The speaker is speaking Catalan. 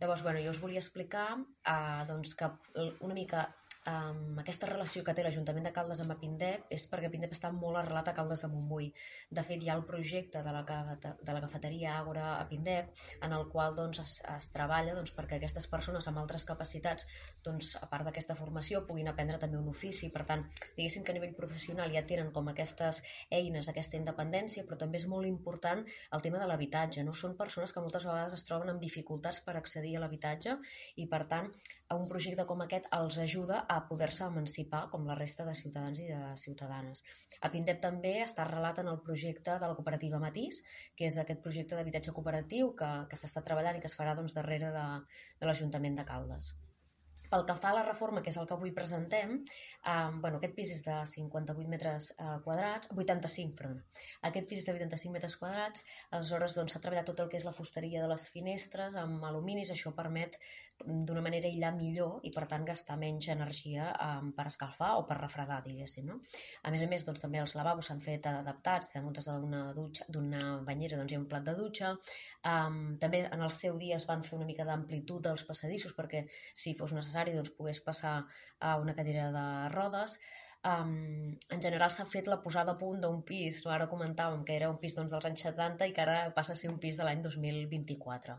Llavors, bueno, jo us volia explicar eh, doncs, que una mica um, aquesta relació que té l'Ajuntament de Caldes amb Apindep és perquè Apindep està molt arrelat a Caldes de Montbui. De fet, hi ha el projecte de la, de la cafeteria Àgora Apindep en el qual doncs, es, es treballa doncs, perquè aquestes persones amb altres capacitats, doncs, a part d'aquesta formació, puguin aprendre també un ofici. Per tant, diguéssim que a nivell professional ja tenen com aquestes eines, aquesta independència, però també és molt important el tema de l'habitatge. No? Són persones que moltes vegades es troben amb dificultats per accedir a l'habitatge i, per tant, un projecte com aquest els ajuda a poder-se emancipar com la resta de ciutadans i de ciutadanes. A Pindet també està arrelat en el projecte de la cooperativa Matís, que és aquest projecte d'habitatge cooperatiu que, que s'està treballant i que es farà doncs, darrere de, de l'Ajuntament de Caldes. Pel que fa a la reforma, que és el que avui presentem, eh, bueno, aquest pis és de 58 metres eh, quadrats, 85, perdó. Aquest pis és de 85 metres quadrats, aleshores doncs, s'ha doncs, treballat tot el que és la fusteria de les finestres amb aluminis, això permet d'una manera aïllar millor i per tant gastar menys energia um, per escalfar o per refredar, diguéssim. No? A més a més, doncs, també els lavabos s'han fet adaptats, en comptes d'una dutxa, d'una banyera doncs, hi ha un plat de dutxa. Um, també en el seu dia es van fer una mica d'amplitud dels passadissos perquè si fos necessari doncs, pogués passar a una cadira de rodes. Um, en general s'ha fet la posada a punt d'un pis, no? ara comentàvem que era un pis doncs, dels anys 70 i que ara passa a ser un pis de l'any 2024.